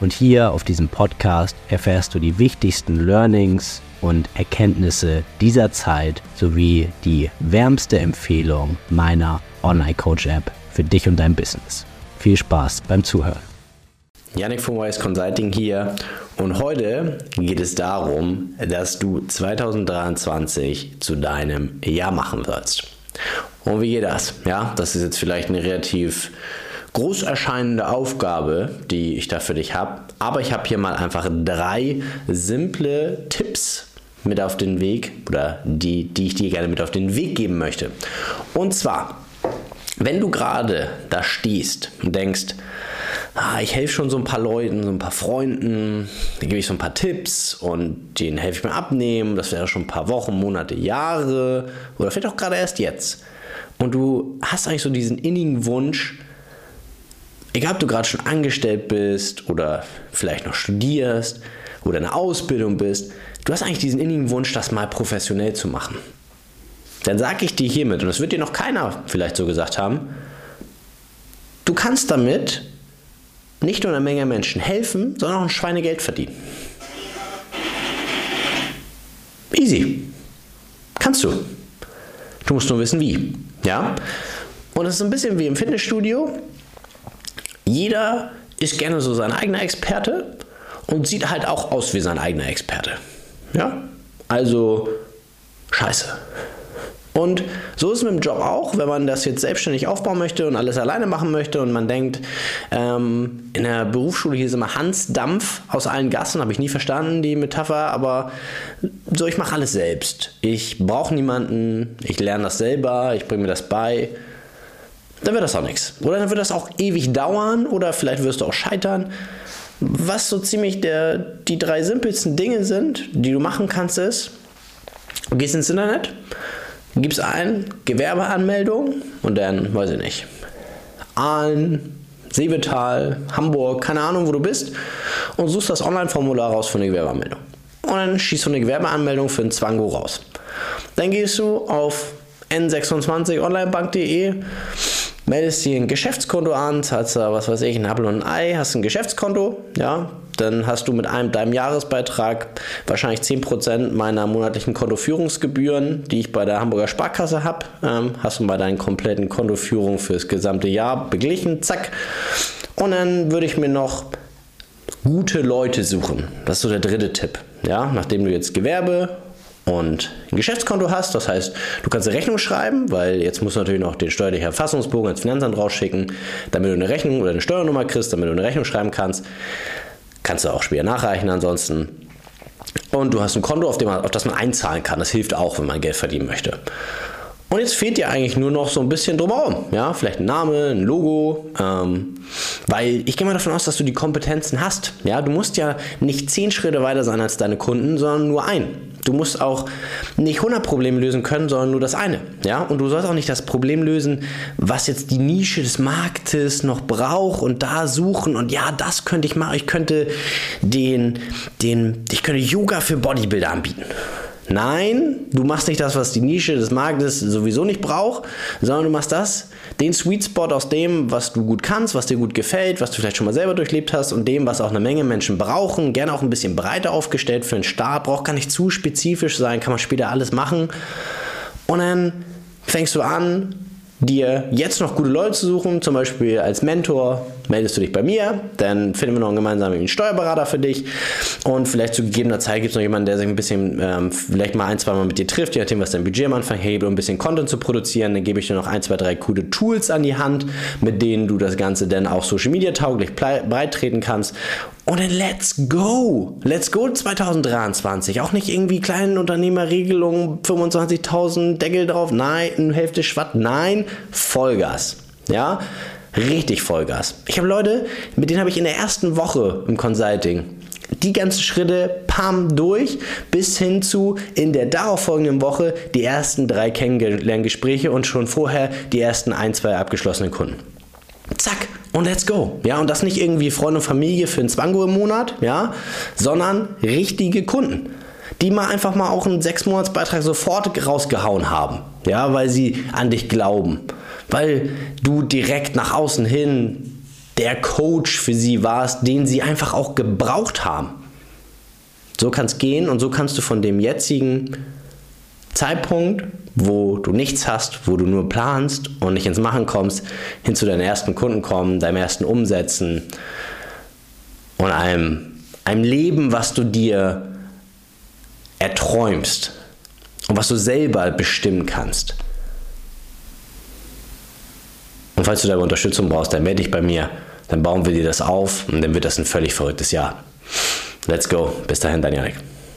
und hier auf diesem Podcast erfährst du die wichtigsten Learnings und Erkenntnisse dieser Zeit sowie die wärmste Empfehlung meiner Online Coach App für dich und dein Business. Viel Spaß beim Zuhören. Yannick von Wise Consulting hier und heute geht es darum, dass du 2023 zu deinem Jahr machen wirst. Und wie geht das? Ja, das ist jetzt vielleicht eine relativ groß erscheinende Aufgabe, die ich da für dich habe. Aber ich habe hier mal einfach drei simple Tipps mit auf den Weg oder die, die ich dir gerne mit auf den Weg geben möchte. Und zwar, wenn du gerade da stehst und denkst, ah, ich helfe schon so ein paar Leuten, so ein paar Freunden, dann gebe ich so ein paar Tipps und denen helfe ich mir abnehmen, das wäre schon ein paar Wochen, Monate, Jahre oder vielleicht auch gerade erst jetzt. Und du hast eigentlich so diesen innigen Wunsch, egal ob du gerade schon angestellt bist oder vielleicht noch studierst oder eine Ausbildung bist, du hast eigentlich diesen innigen Wunsch, das mal professionell zu machen. Dann sage ich dir hiermit, und das wird dir noch keiner vielleicht so gesagt haben, du kannst damit nicht nur einer Menge Menschen helfen, sondern auch ein Schweinegeld verdienen. Easy. Kannst du. Du musst nur wissen, wie. Ja? Und es ist ein bisschen wie im Fitnessstudio. Jeder ist gerne so sein eigener Experte und sieht halt auch aus wie sein eigener Experte. Ja? Also, scheiße. Und so ist es mit dem Job auch, wenn man das jetzt selbstständig aufbauen möchte und alles alleine machen möchte und man denkt, ähm, in der Berufsschule ist immer Hans Dampf aus allen Gassen, habe ich nie verstanden, die Metapher, aber so, ich mache alles selbst. Ich brauche niemanden, ich lerne das selber, ich bringe mir das bei dann wird das auch nichts. Oder dann wird das auch ewig dauern oder vielleicht wirst du auch scheitern. Was so ziemlich der, die drei simpelsten Dinge sind, die du machen kannst, ist, du gehst ins Internet, gibst ein Gewerbeanmeldung und dann, weiß ich nicht, Aalen, Seevetal, Hamburg, keine Ahnung, wo du bist und suchst das Online-Formular raus von der Gewerbeanmeldung. Und dann schießt du eine Gewerbeanmeldung für ein Zwango raus. Dann gehst du auf n26onlinebank.de meldest dir ein Geschäftskonto an, zahlst da, was weiß ich, ein Apple und ein Ei, hast ein Geschäftskonto, ja, dann hast du mit einem, deinem Jahresbeitrag wahrscheinlich 10% meiner monatlichen Kontoführungsgebühren, die ich bei der Hamburger Sparkasse habe, ähm, hast du bei deinen kompletten Kontoführung fürs gesamte Jahr beglichen, zack. Und dann würde ich mir noch gute Leute suchen. Das ist so der dritte Tipp. Ja, nachdem du jetzt Gewerbe und ein Geschäftskonto hast. Das heißt, du kannst eine Rechnung schreiben, weil jetzt musst du natürlich noch den steuerlichen Erfassungsbogen ans Finanzamt rausschicken, damit du eine Rechnung oder eine Steuernummer kriegst, damit du eine Rechnung schreiben kannst. Kannst du auch später nachreichen ansonsten. Und du hast ein Konto, auf, dem man, auf das man einzahlen kann. Das hilft auch, wenn man Geld verdienen möchte. Und jetzt fehlt dir eigentlich nur noch so ein bisschen drumherum. Ja, vielleicht ein Name, ein Logo. Ähm, weil ich gehe mal davon aus, dass du die Kompetenzen hast. Ja, du musst ja nicht zehn Schritte weiter sein als deine Kunden, sondern nur ein. Du musst auch nicht 100 Probleme lösen können, sondern nur das eine. Ja, und du sollst auch nicht das Problem lösen, was jetzt die Nische des Marktes noch braucht und da suchen und ja, das könnte ich machen. Ich könnte den, den, ich könnte Yoga für Bodybuilder anbieten. Nein, du machst nicht das, was die Nische des Marktes sowieso nicht braucht, sondern du machst das, den Sweet Spot aus dem, was du gut kannst, was dir gut gefällt, was du vielleicht schon mal selber durchlebt hast und dem, was auch eine Menge Menschen brauchen. Gerne auch ein bisschen breiter aufgestellt für einen Start, braucht gar nicht zu spezifisch sein, kann man später alles machen. Und dann fängst du an, dir jetzt noch gute Leute zu suchen, zum Beispiel als Mentor, meldest du dich bei mir, dann finden wir noch einen gemeinsamen Steuerberater für dich und vielleicht zu gegebener Zeit gibt es noch jemanden, der sich ein bisschen, ähm, vielleicht mal ein, zwei Mal mit dir trifft, je nachdem, was dein Budget am Anfang hebt, um ein bisschen Content zu produzieren. Dann gebe ich dir noch ein, zwei, drei coole Tools an die Hand, mit denen du das Ganze dann auch Social Media tauglich breit treten kannst und dann let's go. Let's go 2023. Auch nicht irgendwie kleinen Unternehmerregelungen, 25.000 Deckel drauf. Nein, eine Hälfte Schwatt. Nein, Vollgas. Ja, richtig Vollgas. Ich habe Leute, mit denen habe ich in der ersten Woche im Consulting die ganzen Schritte, pam, durch, bis hin zu in der darauffolgenden Woche die ersten drei Kennenlerngespräche und schon vorher die ersten ein, zwei abgeschlossenen Kunden. Zack, und let's go. Ja, und das nicht irgendwie Freunde und Familie für ein Zwango im Monat, ja, sondern richtige Kunden, die mal einfach mal auch einen sechs Monats Beitrag sofort rausgehauen haben, ja, weil sie an dich glauben, weil du direkt nach außen hin der Coach für sie warst, den sie einfach auch gebraucht haben. So kann es gehen und so kannst du von dem jetzigen Zeitpunkt, wo du nichts hast, wo du nur planst und nicht ins Machen kommst, hin zu deinen ersten Kunden kommen, deinem ersten Umsetzen und einem, einem Leben, was du dir erträumst und was du selber bestimmen kannst. Und falls du dabei Unterstützung brauchst, dann melde dich bei mir, dann bauen wir dir das auf und dann wird das ein völlig verrücktes Jahr. Let's go. Bis dahin, dein Janik.